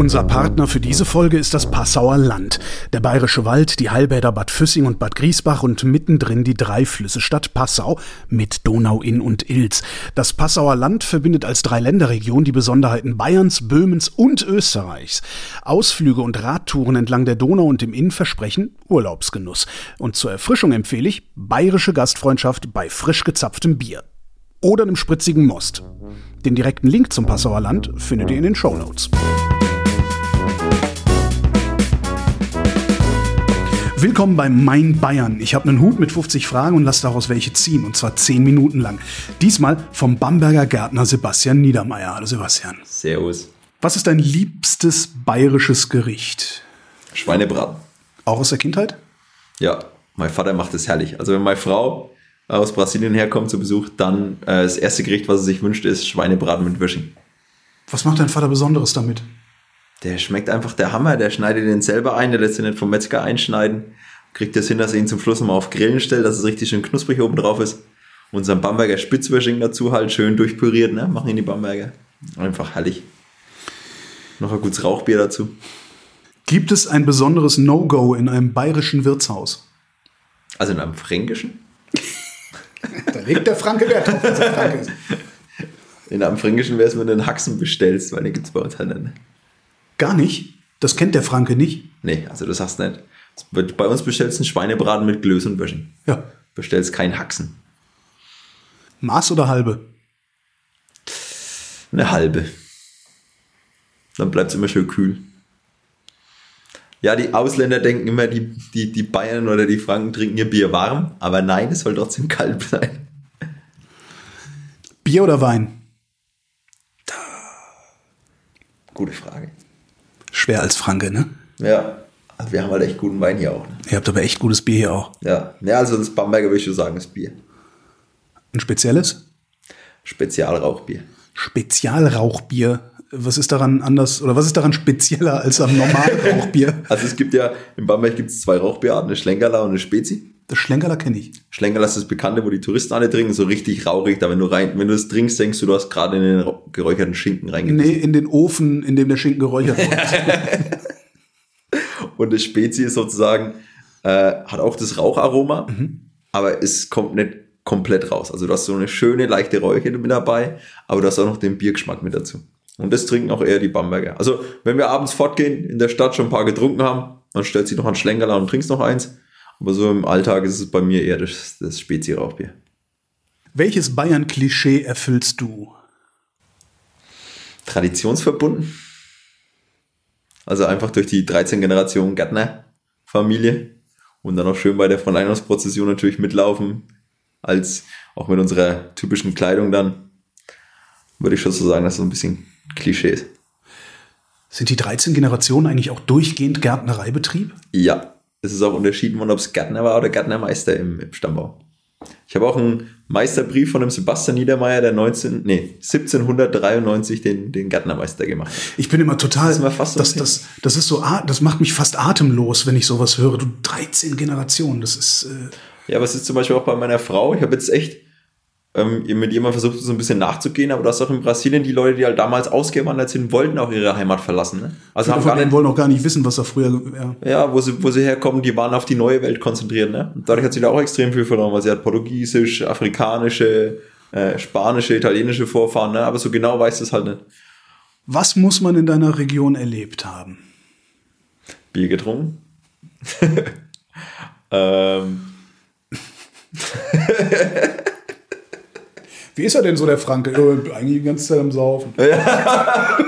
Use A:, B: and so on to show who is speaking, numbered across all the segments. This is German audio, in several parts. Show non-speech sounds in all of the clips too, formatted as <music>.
A: Unser Partner für diese Folge ist das Passauer Land. Der Bayerische Wald, die Heilbäder Bad Füssing und Bad Griesbach und mittendrin die drei Flüsse Stadt Passau mit Donau, Inn und Ilz. Das Passauer Land verbindet als Dreiländerregion die Besonderheiten Bayerns, Böhmens und Österreichs. Ausflüge und Radtouren entlang der Donau und im Inn versprechen Urlaubsgenuss. Und zur Erfrischung empfehle ich bayerische Gastfreundschaft bei frisch gezapftem Bier. Oder einem spritzigen Most. Den direkten Link zum Passauer Land findet ihr in den Show Notes. Willkommen bei Mein Bayern. Ich habe einen Hut mit 50 Fragen und lasse daraus welche ziehen, und zwar 10 Minuten lang. Diesmal vom Bamberger Gärtner Sebastian Niedermeyer. Hallo Sebastian.
B: Servus.
A: Was ist dein liebstes bayerisches Gericht?
B: Schweinebraten.
A: Auch aus der Kindheit?
B: Ja, mein Vater macht es herrlich. Also wenn meine Frau aus Brasilien herkommt zu Besuch, dann äh, das erste Gericht, was sie sich wünscht, ist Schweinebraten mit Würsching.
A: Was macht dein Vater Besonderes damit?
B: Der schmeckt einfach der Hammer, der schneidet den selber ein, der lässt ihn nicht vom Metzger einschneiden, kriegt das hin, dass er ihn zum Schluss nochmal auf Grillen stellt, dass es richtig schön knusprig oben drauf ist. Und sein Bamberger Spitzwürsching dazu halt schön durchpüriert, ne? Machen ihn die Bamberger. Einfach herrlich. Noch ein gutes Rauchbier dazu.
A: Gibt es ein besonderes No-Go in einem bayerischen Wirtshaus?
B: Also in einem fränkischen? <laughs>
A: da legt der Franke Wert drauf, dass er Franke ist.
B: In einem fränkischen wäre es, wenn du einen Haxen bestellst, weil den gibt es bei uns halt nicht.
A: Gar nicht? Das kennt der Franke nicht?
B: Nee, also du nicht. Bei uns bestellst du einen Schweinebraten mit Glöß und Würsching.
A: Ja.
B: Bestellst kein Haxen.
A: Maß oder halbe?
B: Eine halbe. Dann bleibt es immer schön kühl. Ja, die Ausländer denken immer, die, die, die Bayern oder die Franken trinken ihr Bier warm, aber nein, es soll trotzdem kalt sein.
A: Bier oder Wein?
B: Gute Frage.
A: Schwer als Franke, ne?
B: Ja, also wir haben halt echt guten Wein hier auch. Ne?
A: Ihr habt aber echt gutes Bier hier auch.
B: Ja, ja also das Bamberger würde ich schon sagen, das Bier.
A: Ein spezielles?
B: Spezialrauchbier.
A: Spezialrauchbier. Was ist daran anders oder was ist daran spezieller als am normalen Rauchbier? <laughs>
B: Also es gibt ja, in Bamberg gibt es zwei Rauchbierarten, eine Schlenkerler und eine Spezi.
A: Das Schlenkerler kenne ich.
B: Schlenkerler ist das Bekannte, wo die Touristen alle trinken, so richtig rauchig. Da wenn du rein, wenn du es trinkst, denkst du, du hast gerade in den geräucherten Schinken reingebissen.
A: Nee, in den Ofen, in dem der Schinken geräuchert wird. <laughs>
B: und das Spezi ist sozusagen, äh, hat auch das Raucharoma, mhm. aber es kommt nicht komplett raus. Also du hast so eine schöne, leichte Räuche mit dabei, aber du hast auch noch den Biergeschmack mit dazu. Und das trinken auch eher die Bamberger. Also wenn wir abends fortgehen, in der Stadt schon ein paar getrunken haben, dann stellt sich noch ein Schlenkerler und trinkst noch eins. Aber so im Alltag ist es bei mir eher das, das Spezi-Rauchbier.
A: Welches Bayern-Klischee erfüllst du?
B: Traditionsverbunden. Also einfach durch die 13 Generationen Gärtner-Familie. Und dann auch schön bei der Vereinigungsprozession natürlich mitlaufen. Als auch mit unserer typischen Kleidung dann. Würde ich schon so sagen, dass so ein bisschen Klischee ist.
A: Sind die 13 Generationen eigentlich auch durchgehend Gärtnereibetrieb?
B: Ja, es ist auch unterschieden worden, ob es Gärtner war oder Gärtnermeister im, im Stammbau. Ich habe auch einen Meisterbrief von dem Sebastian Niedermeyer, der 19, nee, 1793 den, den Gärtnermeister gemacht hat.
A: Ich bin immer total,
B: das ist, immer fast
A: das, das, das ist so, das macht mich fast atemlos, wenn ich sowas höre. Du, 13 Generationen, das ist... Äh
B: ja, aber es ist zum Beispiel auch bei meiner Frau, ich habe jetzt echt ähm, mit jemandem versucht, so ein bisschen nachzugehen, aber du hast auch in Brasilien die Leute, die halt damals ausgewandert sind, wollten auch ihre Heimat verlassen. Ne?
A: Also haben gar nicht, wollen auch gar nicht wissen, was da früher.
B: Ja, ja wo, sie, wo sie herkommen, die waren auf die neue Welt konzentriert. Ne? Und dadurch hat sie da auch extrem viel verloren, weil sie hat portugiesisch, afrikanische, äh, spanische, italienische Vorfahren, ne? aber so genau weiß das halt nicht.
A: Was muss man in deiner Region erlebt haben?
B: Bier getrunken. <laughs> ähm. <laughs> <laughs>
A: Wie ist er denn so, der Franke? Eigentlich die ganze Zeit am Saufen. Ja.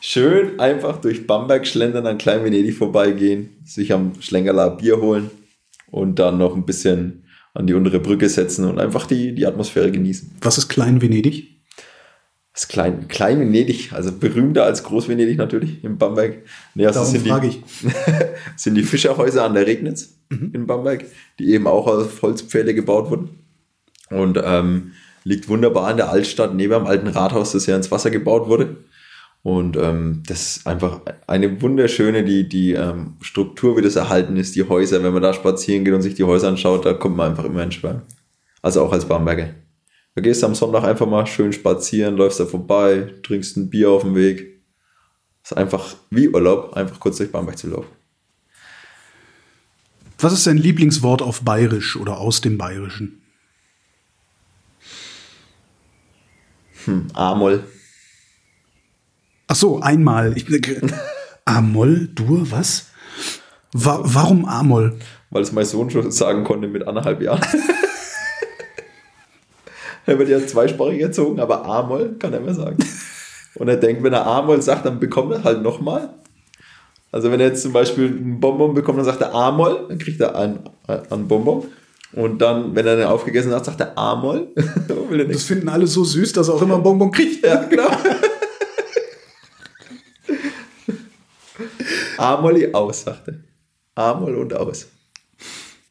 B: Schön einfach durch Bamberg schlendern, an Klein Venedig vorbeigehen, sich am Schlengerler Bier holen und dann noch ein bisschen an die untere Brücke setzen und einfach die, die Atmosphäre genießen.
A: Was ist Klein Venedig?
B: Das Klein, Klein Venedig, also berühmter als Groß Venedig natürlich in Bamberg.
A: Nee, also Darum
B: sind
A: frage ich. <laughs>
B: sind die Fischerhäuser an der Regnitz mhm. in Bamberg, die eben auch aus Holzpfähle gebaut wurden und ähm, liegt wunderbar in der Altstadt neben dem alten Rathaus, das ja ins Wasser gebaut wurde. Und ähm, das ist einfach eine wunderschöne, die, die ähm, Struktur, wie das erhalten ist, die Häuser, wenn man da spazieren geht und sich die Häuser anschaut, da kommt man einfach immer in Schwärmen. Also auch als Bamberger. Da gehst du am Sonntag einfach mal schön spazieren, läufst da vorbei, trinkst ein Bier auf dem Weg ist einfach wie Urlaub, einfach kurz durch Bamberg zu laufen.
A: Was ist dein Lieblingswort auf Bayerisch oder aus dem Bayerischen?
B: Hm, Amol.
A: Ach so, einmal. Ich, Amol, Dur, was? Wa warum Amol?
B: Weil es mein Sohn schon sagen konnte mit anderthalb Jahren. er wird ja zweisprachig erzogen, aber Amol kann er mehr sagen. Und er denkt, wenn er A-Moll sagt, dann bekommt er halt nochmal. Also wenn er jetzt zum Beispiel einen Bonbon bekommt, dann sagt er A-Moll, dann kriegt er einen, einen Bonbon. Und dann, wenn er den aufgegessen hat, sagt er A-Moll. <laughs>
A: das finden alle so süß, dass er auch immer einen Bonbon kriegt.
B: Ja, genau. <laughs> A-Molli aus, sagt er. A-Moll und aus.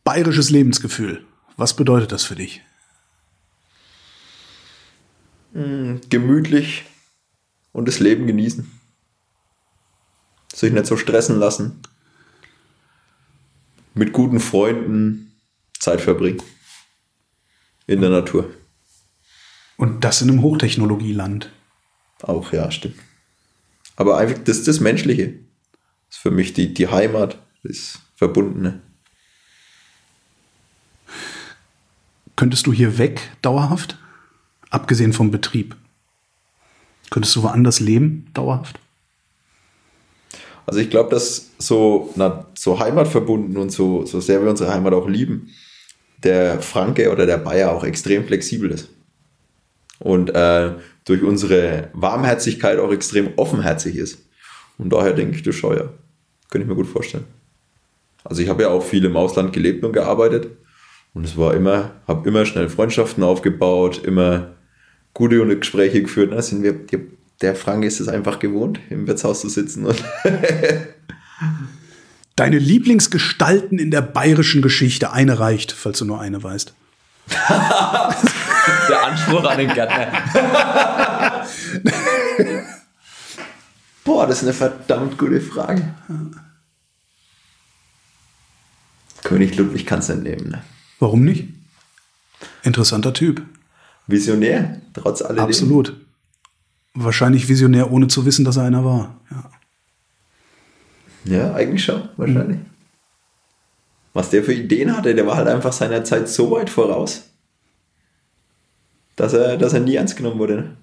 A: Bayerisches Lebensgefühl. Was bedeutet das für dich?
B: Hm, gemütlich, und das Leben genießen. Sich nicht so stressen lassen. Mit guten Freunden Zeit verbringen. In der Natur.
A: Und das in einem Hochtechnologieland.
B: Auch, ja, stimmt. Aber einfach, das ist das Menschliche. Das ist für mich die, die Heimat, das Verbundene.
A: Könntest du hier weg dauerhaft? Abgesehen vom Betrieb. Könntest du woanders leben, dauerhaft?
B: Also ich glaube, dass so, na, so heimatverbunden und so, so sehr wir unsere Heimat auch lieben, der Franke oder der Bayer auch extrem flexibel ist. Und äh, durch unsere Warmherzigkeit auch extrem offenherzig ist. Und daher denke ich, das ja. Könnte ich mir gut vorstellen. Also ich habe ja auch viel im Ausland gelebt und gearbeitet. Und es war immer, habe immer schnell Freundschaften aufgebaut, immer gute Gespräche geführt. Da sind wir, der Frank ist es einfach gewohnt, im Wirtshaus zu sitzen. <laughs>
A: Deine Lieblingsgestalten in der bayerischen Geschichte, eine reicht, falls du nur eine weißt. <laughs>
B: der Anspruch an den Gärtner. <laughs> Boah, das ist eine verdammt gute Frage. König Ludwig kannst du nicht nehmen. Ne?
A: Warum nicht? Interessanter Typ.
B: Visionär, trotz alledem.
A: Absolut. Wahrscheinlich visionär, ohne zu wissen, dass er einer war.
B: Ja, ja eigentlich schon, wahrscheinlich. Mhm. Was der für Ideen hatte, der war halt einfach seiner Zeit so weit voraus, dass er, dass er nie ernst genommen wurde. Ne?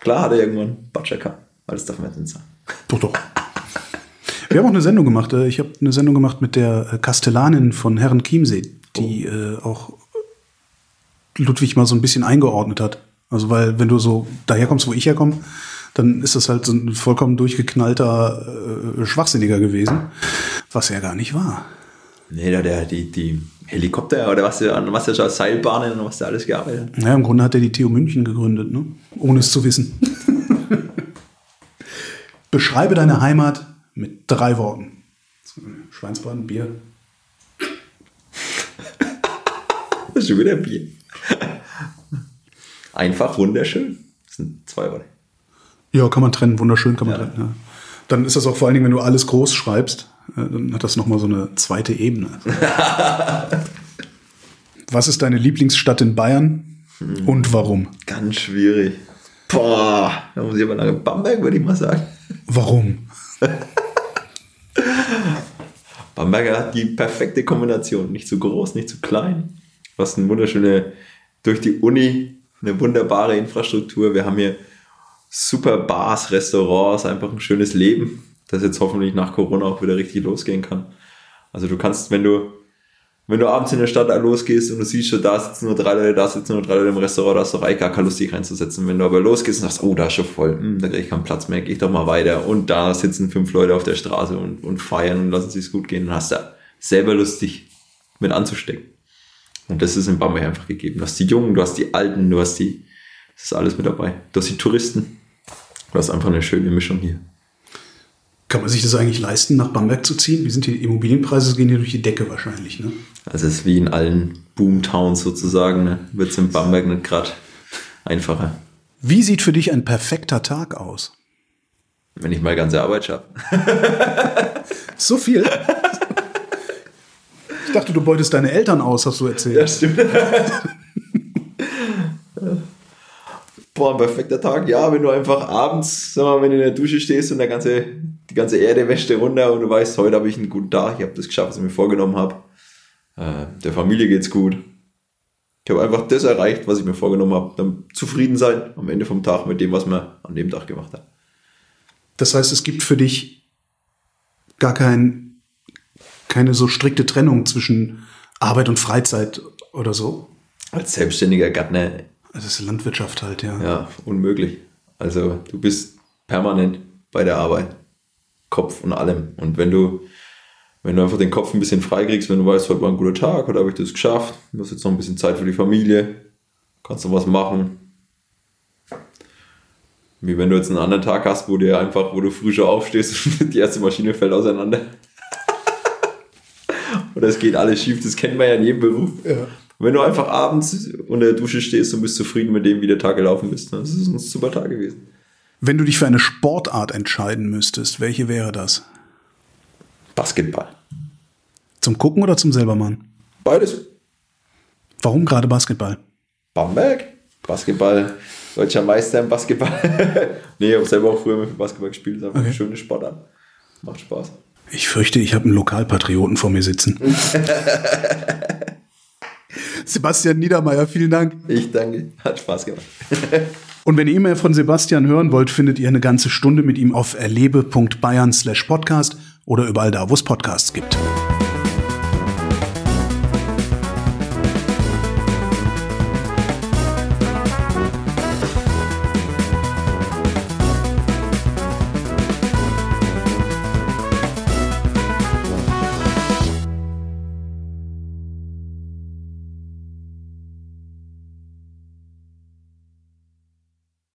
B: Klar hat er irgendwann Batscher gehabt, weil das darf man jetzt nicht sagen.
A: Doch, doch. Wir haben auch eine Sendung gemacht. Äh, ich habe eine Sendung gemacht mit der Kastellanin von Herren Chiemsee, die oh. äh, auch Ludwig mal so ein bisschen eingeordnet hat. Also weil wenn du so daherkommst, wo ich herkomme, dann ist das halt so ein vollkommen durchgeknallter äh, Schwachsinniger gewesen, was er gar nicht war.
B: Nee, der, der die, die Helikopter oder was der, was der schon Seilbahnen und was der alles gearbeitet
A: hat. Ja, im Grunde hat er die TU München gegründet, ne? ohne es zu wissen. <laughs> Beschreibe deine Heimat mit drei Worten. Schweinsbraten, Bier.
B: das <laughs> ist schon wieder Bier. Einfach wunderschön. Das sind zwei Worte.
A: Ja, kann man trennen. Wunderschön kann man ja. trennen. Ja. Dann ist das auch vor allen Dingen, wenn du alles groß schreibst, äh, dann hat das nochmal so eine zweite Ebene. <laughs> Was ist deine Lieblingsstadt in Bayern hm. und warum?
B: Ganz schwierig. Boah, da muss ich aber lange Bamberg, würde ich mal sagen.
A: Warum? <laughs>
B: Bamberg hat die perfekte Kombination. Nicht zu groß, nicht zu klein. Was eine wunderschöne durch die Uni eine wunderbare Infrastruktur. Wir haben hier super Bars, Restaurants, einfach ein schönes Leben, das jetzt hoffentlich nach Corona auch wieder richtig losgehen kann. Also du kannst, wenn du, wenn du abends in der Stadt losgehst und du siehst schon, da sitzen nur drei Leute, da sitzen nur drei Leute im Restaurant, da hast du auch gar keine Lust, dich reinzusetzen. Wenn du aber losgehst und sagst, oh, da ist schon voll, hm, da kriege ich keinen Platz mehr, geh ich doch mal weiter. Und da sitzen fünf Leute auf der Straße und, und feiern und lassen sich gut gehen, dann hast du selber Lust, dich mit anzustecken. Und das ist in Bamberg einfach gegeben. Du hast die Jungen, du hast die Alten, du hast die, das ist alles mit dabei. Du hast die Touristen. Du hast einfach eine schöne Mischung hier.
A: Kann man sich das eigentlich leisten, nach Bamberg zu ziehen? Wie sind die Immobilienpreise? Gehen hier durch die Decke wahrscheinlich, ne?
B: Also es ist wie in allen Boomtowns sozusagen, ne? Wird es in Bamberg nicht gerade einfacher.
A: Wie sieht für dich ein perfekter Tag aus?
B: Wenn ich mal ganze Arbeit schaffe. <laughs>
A: so viel? Ich dachte, du beutest deine Eltern aus, hast du erzählt.
B: Ja, stimmt. Boah, ein perfekter Tag. Ja, wenn du einfach abends, sag mal, wenn du in der Dusche stehst und der ganze die ganze Erde wäscht dir runter und du weißt, heute habe ich einen guten Tag, ich habe das geschafft, was ich mir vorgenommen habe. Äh, der Familie geht's gut. Ich habe einfach das erreicht, was ich mir vorgenommen habe. Dann zufrieden sein am Ende vom Tag mit dem, was man an dem Tag gemacht hat.
A: Das heißt, es gibt für dich gar kein, keine so strikte Trennung zwischen Arbeit und Freizeit oder so?
B: Als selbstständiger Gärtner.
A: Das ist Landwirtschaft halt, ja.
B: Ja, unmöglich. Also du bist permanent bei der Arbeit. Kopf und allem. Und wenn du, wenn du einfach den Kopf ein bisschen frei kriegst, wenn du weißt, heute war ein guter Tag, oder habe ich das geschafft, du hast jetzt noch ein bisschen Zeit für die Familie, kannst du was machen. Wie wenn du jetzt einen anderen Tag hast, wo dir einfach, wo du früh schon aufstehst <laughs> und die erste Maschine fällt auseinander. <laughs> Oder es geht alles schief, das kennt man ja in jedem Beruf.
A: Ja.
B: Wenn du einfach abends unter der Dusche stehst und bist zufrieden mit dem, wie der Tag gelaufen ist, dann ist es ein super Tag gewesen.
A: Wenn du dich für eine Sportart entscheiden müsstest, welche wäre das?
B: Basketball.
A: Zum Gucken oder zum selbermachen?
B: Beides.
A: Warum gerade Basketball?
B: Bamberg. Basketball. Deutscher Meister im Basketball. <laughs> nee, ich habe selber auch früher mit Basketball gespielt. Das ist einfach
A: Okay.
B: eine schöne Sportart. Macht Spaß.
A: Ich fürchte, ich habe einen Lokalpatrioten vor mir sitzen. <laughs> Sebastian Niedermeyer, vielen Dank.
B: Ich danke. Hat Spaß gemacht. <laughs>
A: Und wenn ihr mehr von Sebastian hören wollt, findet ihr eine ganze Stunde mit ihm auf erlebe.bayern slash podcast oder überall da, wo es Podcasts gibt.